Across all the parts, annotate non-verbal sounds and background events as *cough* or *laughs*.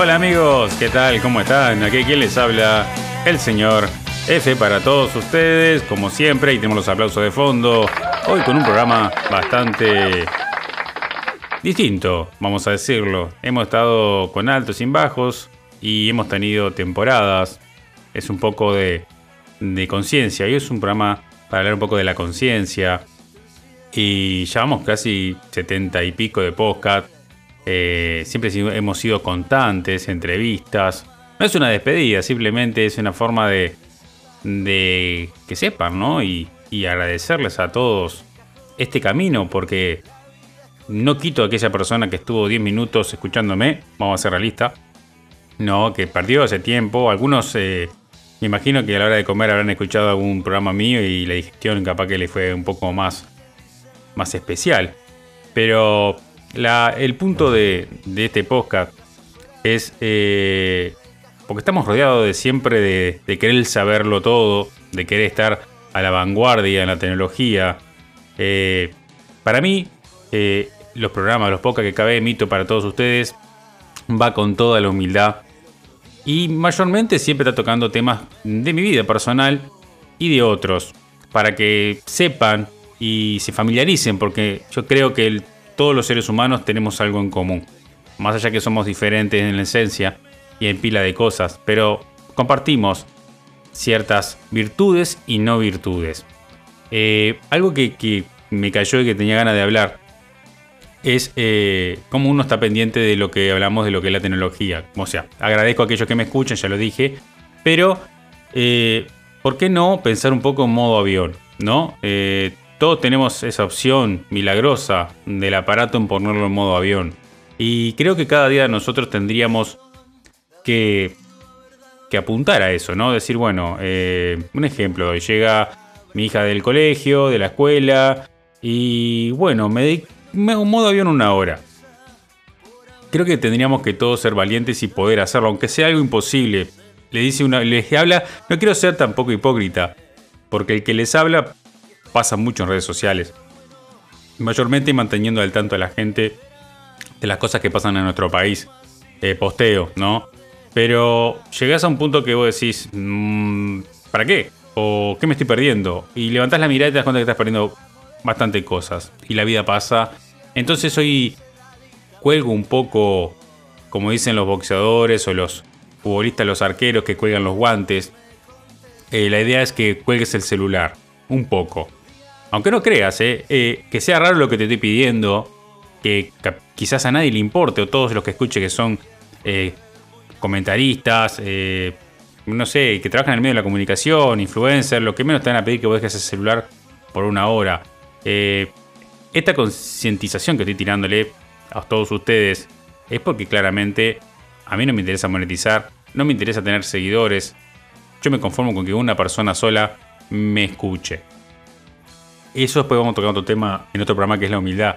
Hola amigos, ¿qué tal? ¿Cómo están? Aquí quien les habla, el señor F para todos ustedes, como siempre, y tenemos los aplausos de fondo. Hoy con un programa bastante distinto, vamos a decirlo. Hemos estado con altos y bajos y hemos tenido temporadas. Es un poco de, de conciencia. Hoy es un programa para hablar un poco de la conciencia. Y llevamos casi setenta y pico de podcast. Eh, siempre hemos sido constantes, entrevistas. No es una despedida, simplemente es una forma de, que sepan, ¿no? Y, y agradecerles a todos este camino, porque no quito a aquella persona que estuvo 10 minutos escuchándome, vamos a ser realistas, no, que perdió ese tiempo. Algunos, eh, me imagino que a la hora de comer habrán escuchado algún programa mío y la digestión capaz que le fue un poco más, más especial. Pero el punto de, este podcast es eh, porque estamos rodeados de siempre de, querer saberlo todo, de querer estar a la vanguardia en la tecnología. Eh, para mí, los programas, los podcasts que cabe emito para todos ustedes, va con toda la humildad. Y mayormente siempre está tocando temas de mi vida personal y de otros, para que sepan y se familiaricen, porque yo creo que todos los seres humanos tenemos algo en común. Más allá que somos diferentes en la esencia y en pila de cosas, pero compartimos ciertas virtudes y no virtudes. Eh, algo que, me cayó y que tenía ganas de hablar es eh, cómo uno está pendiente de lo que hablamos de lo que es la tecnología. O sea, agradezco a aquellos que me escuchan, ya lo dije, pero eh, ¿por qué no pensar un poco en modo avión? ¿No? Eh, todos tenemos esa opción milagrosa del aparato en ponerlo en modo avión. Y creo que cada día nosotros tendríamos que, apuntar a eso, ¿no? Decir, bueno, un ejemplo, llega mi hija del colegio, de la escuela, y bueno, me, un modo avión una hora. Creo que tendríamos que todos ser valientes y poder hacerlo, aunque sea algo imposible. Le dice una, les habla, no quiero ser tampoco hipócrita, porque el que les habla pasa mucho en redes sociales. Mayormente manteniendo al tanto a la gente de las cosas que pasan en nuestro país. Eh, posteo, ¿no? Pero llegás a un punto que vos decís, mm, ¿para qué? ¿O qué me estoy perdiendo? Y levantás la mirada y te das cuenta que estás perdiendo bastante cosas. Y la vida pasa. Entonces hoy cuelgo un poco, como dicen los boxeadores o los futbolistas, los arqueros que cuelgan los guantes. Eh, la idea es que cuelgues el celular. Un poco. Aunque no creas, eh, eh, que sea raro lo que te estoy pidiendo. Que quizás a nadie le importe. O todos los que escuchen que son comentaristas. no sé, que trabajan en el medio de la comunicación, influencers. Lo que menos te van a pedir que vos dejes el celular por una hora. Eh, esta concientización que estoy tirándole a todos ustedes es porque claramente a mí no me interesa monetizar, no me interesa tener seguidores. Yo me conformo con que una persona sola me escuche. Eso después vamos a tocar otro tema en otro programa que es la humildad.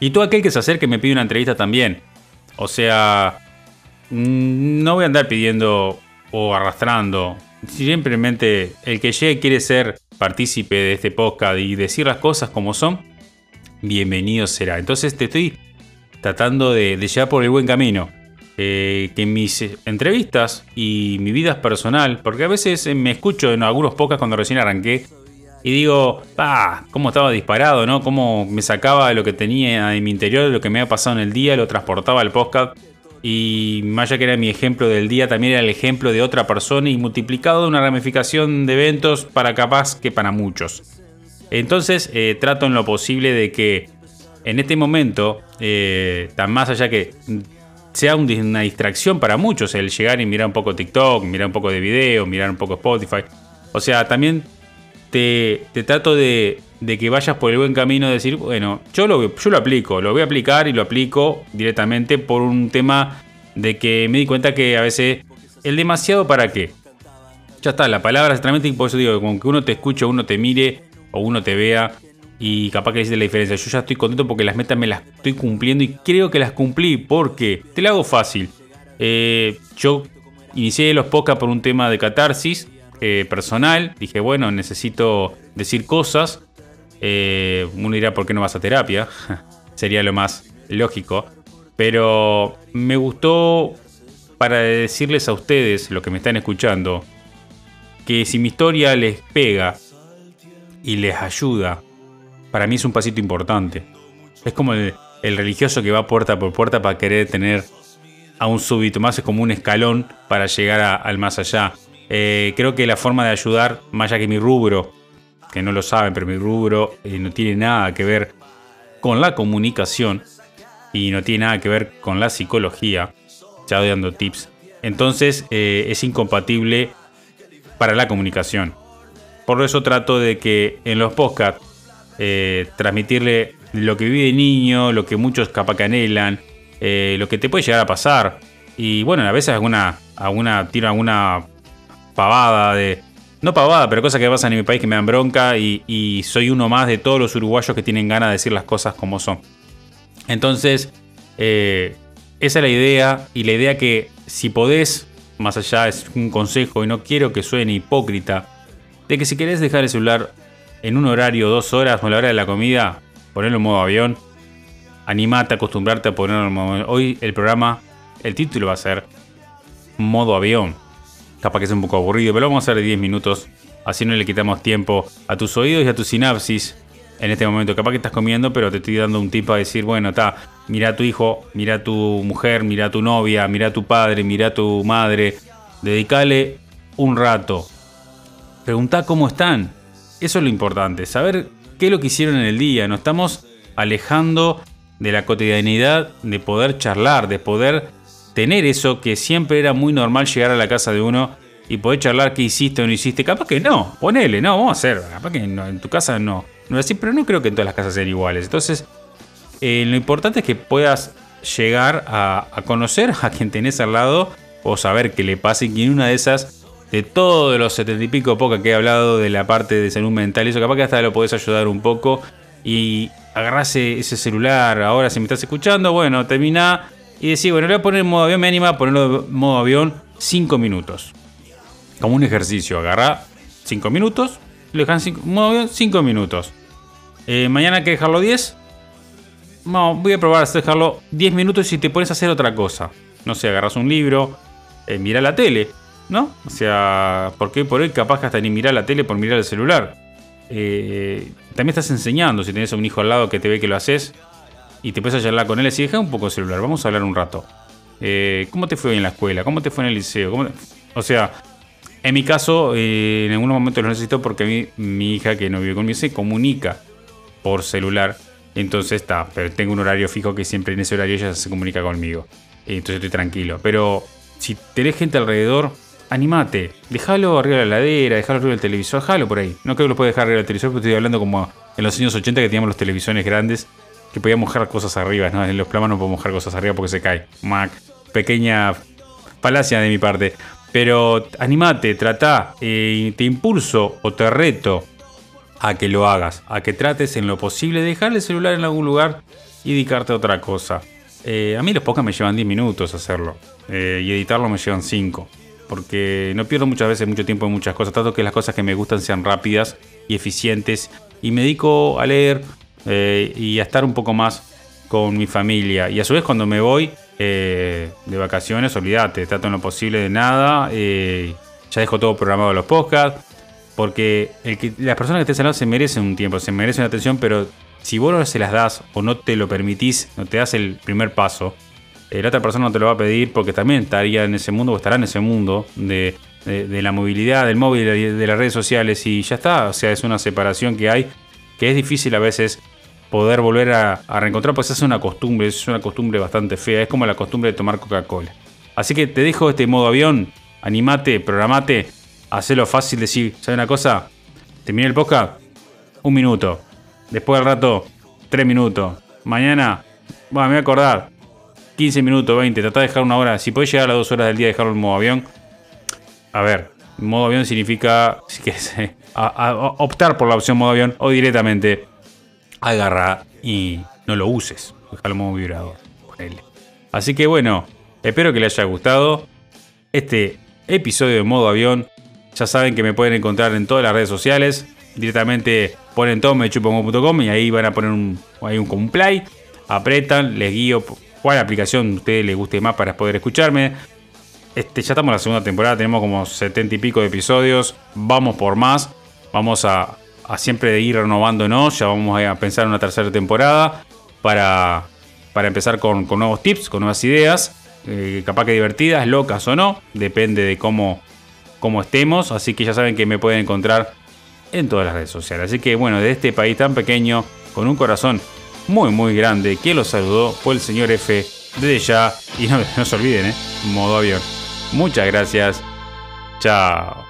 Y todo aquel que se acerque me pide una entrevista también. O sea, mm, no voy a andar pidiendo o arrastrando. Simplemente el que llegue quiere ser partícipe de este podcast y decir las cosas como son, bienvenido será. Entonces te estoy tratando de, llevar por el buen camino. Eh, que mis entrevistas y mi vida personal, porque a veces me escucho en algunos podcasts cuando recién arranqué y digo, pa, cómo estaba disparado, ¿no? Cómo me sacaba lo que tenía en mi interior, lo que me había pasado en el día, lo transportaba al podcast y más allá que era mi ejemplo del día, también era el ejemplo de otra persona y multiplicado una ramificación de eventos para capaz que para muchos. Entonces eh, trato en lo posible de que en este momento, eh, tan más allá que sea una distracción para muchos el llegar y mirar un poco TikTok, mirar un poco de video, mirar un poco Spotify. O sea, también te, trato de, que vayas por el buen camino, de decir, bueno, yo lo, yo lo aplico, lo voy a aplicar y lo aplico directamente por un tema de que me di cuenta que a veces el demasiado para qué. Ya está, la palabra extremadamente, por eso digo, como que uno te escuche, uno te mire o uno te vea y capaz que dice la diferencia. Yo ya estoy contento porque las metas me las estoy cumpliendo y creo que las cumplí porque te la hago fácil. Eh, yo inicié los podcasts por un tema de catarsis eh, personal. Dije, bueno, necesito decir cosas eh, uno dirá, ¿por qué no vas a terapia? *laughs* Sería lo más lógico. Pero me gustó para decirles a ustedes, los que me están escuchando, que si mi historia les pega y les ayuda, para mí es un pasito importante. Es como el, religioso que va puerta por puerta para querer tener a un súbito más, es como un escalón para llegar al más allá. Eh, creo que la forma de ayudar, más allá que mi rubro, que no lo saben, pero mi rubro eh, no tiene nada que ver con la comunicación y no tiene nada que ver con la psicología. Ya doy dando tips. Entonces eh, es incompatible para la comunicación. Por eso trato de que en los podcasts transmitirle lo que vive de niño, lo que muchos eh, lo que te puede llegar a pasar. Y bueno, a veces alguna, alguna tiro alguna pavada de. No pavada, pero cosas que pasan en mi país que me dan bronca y, soy uno más de todos los uruguayos que tienen ganas de decir las cosas como son. Entonces, eh, esa es la idea y la idea que si podés, más allá es un consejo y no quiero que suene hipócrita, de que si querés dejar el celular en un horario, dos horas o la hora de la comida, ponerlo en modo avión. Animate a acostumbrarte a ponerlo en modo avión. Hoy el programa, el título va a ser modo avión. Capaz que es un poco aburrido, pero vamos a hacer de 10 minutos. Así no le quitamos tiempo a tus oídos y a tu sinapsis en este momento. Capaz que estás comiendo, pero te estoy dando un tip a decir, bueno, está, mira a tu hijo, mira a tu mujer, mira a tu novia, mira a tu padre, mira a tu madre. Dedicale un rato, Preguntá cómo están. Eso es lo importante, saber qué es lo que hicieron en el día. Nos estamos alejando de la cotidianidad, de poder charlar, de poder tener eso que siempre era muy normal llegar a la casa de uno y poder charlar qué hiciste o no hiciste. Capaz que no, ponele, no, vamos a hacer. Capaz que en tu casa no. No es así, pero no creo que en todas las casas sean iguales. Entonces, eh, lo importante es que puedas llegar a, conocer a quien tenés al lado o saber qué le pasa y que en una de esas de todos los setenta y pico poca que he hablado de la parte de salud mental, eso capaz que hasta lo podés ayudar un poco y agarrase ese celular, ahora si me estás escuchando, bueno, termina y decís, bueno, le voy a poner en modo avión, me a ponerlo en modo avión 5 minutos. Como un ejercicio, agarra 5 minutos, lo dejan en modo avión 5 minutos. Eh, mañana hay que dejarlo 10. No, voy a probar a dejarlo 10 minutos y te pones a hacer otra cosa. No sé, agarras un libro, eh, mira la tele ¿no? O sea, porque por hoy capaz que hasta ni mirar la tele por mirar el celular. Eh, también estás enseñando, si tenés a un hijo al lado que te ve que lo haces y te puedes a con él y deja un poco el celular, vamos a hablar un rato. Eh, ¿Cómo te fue hoy en la escuela? ¿Cómo te fue en el liceo? O sea, en mi caso, eh, en algunos momentos lo necesito porque mí, mi hija que no vive conmigo se comunica por celular. Entonces está, pero tengo un horario fijo que siempre en ese horario ella se comunica conmigo. Entonces estoy tranquilo. Pero si tenés gente alrededor, animate, déjalo arriba de la heladera, déjalo arriba del televisor, déjalo por ahí. No creo que lo pueda dejar arriba del televisor, porque estoy hablando como en los años 80 que teníamos los televisores grandes, que podíamos mojar cosas arriba, ¿no? En los planos no podemos mojar cosas arriba porque se cae. Mac, pequeña falacia de mi parte. Pero animate, trata, eh, te impulso o te reto a que lo hagas, a que trates en lo posible de dejar el celular en algún lugar y dedicarte a otra cosa. Eh, a mí los podcasts me llevan 10 minutos hacerlo eh, y editarlo me llevan 5 porque no pierdo muchas veces mucho tiempo en muchas cosas, trato que las cosas que me gustan sean rápidas y eficientes y me dedico a leer eh, y a estar un poco más con mi familia. Y a su vez cuando me voy eh, de vacaciones, olvídate, trato en lo posible de nada, eh, ya dejo todo programado los podcasts, porque las personas que estén al lado se merecen un tiempo, se merecen una atención, pero si vos no se las das o no te lo permitís, no te das el primer paso, la otra persona no te lo va a pedir porque también estaría en ese mundo o estará en ese mundo de, la movilidad, del móvil, de, de las redes sociales y ya está. O sea, es una separación que hay que es difícil a veces poder volver a, reencontrar, pues es una costumbre, es una costumbre bastante fea, es como la costumbre de tomar Coca-Cola. Así que te dejo este modo avión, animate, programate, hacelo fácil, decir, ¿sabes una cosa? Terminé el podcast, un minuto. Después del rato, tres minutos. Mañana, bueno, me voy a acordar, 15 minutos, 20, trata de dejar una hora. Si puedes llegar a las 2 horas del día, dejarlo en modo avión. A ver, modo avión significa si quieres, *laughs* optar por la opción modo avión o directamente agarra y no lo uses. Dejarlo en modo vibrador. Así que bueno, espero que les haya gustado este episodio de modo avión. Ya saben que me pueden encontrar en todas las redes sociales. Directamente ponen tomechupomo.com y ahí van a poner un, hay un. Apretan, les guío cuál aplicación a ustedes les guste más para poder escucharme. Este, ya estamos en la segunda temporada, tenemos como 70 y pico de episodios. Vamos por más. Vamos a, siempre ir renovándonos. Ya vamos a pensar en una tercera temporada para, para empezar con, nuevos tips, con nuevas ideas. Eh, capaz que divertidas, locas o no. Depende de cómo, cómo estemos. Así que ya saben que me pueden encontrar en todas las redes sociales. Así que bueno, de este país tan pequeño, con un corazón muy muy grande, que los saludó fue el señor F desde ya. Y no, no se olviden, ¿eh? modo avión. Muchas gracias. Chao.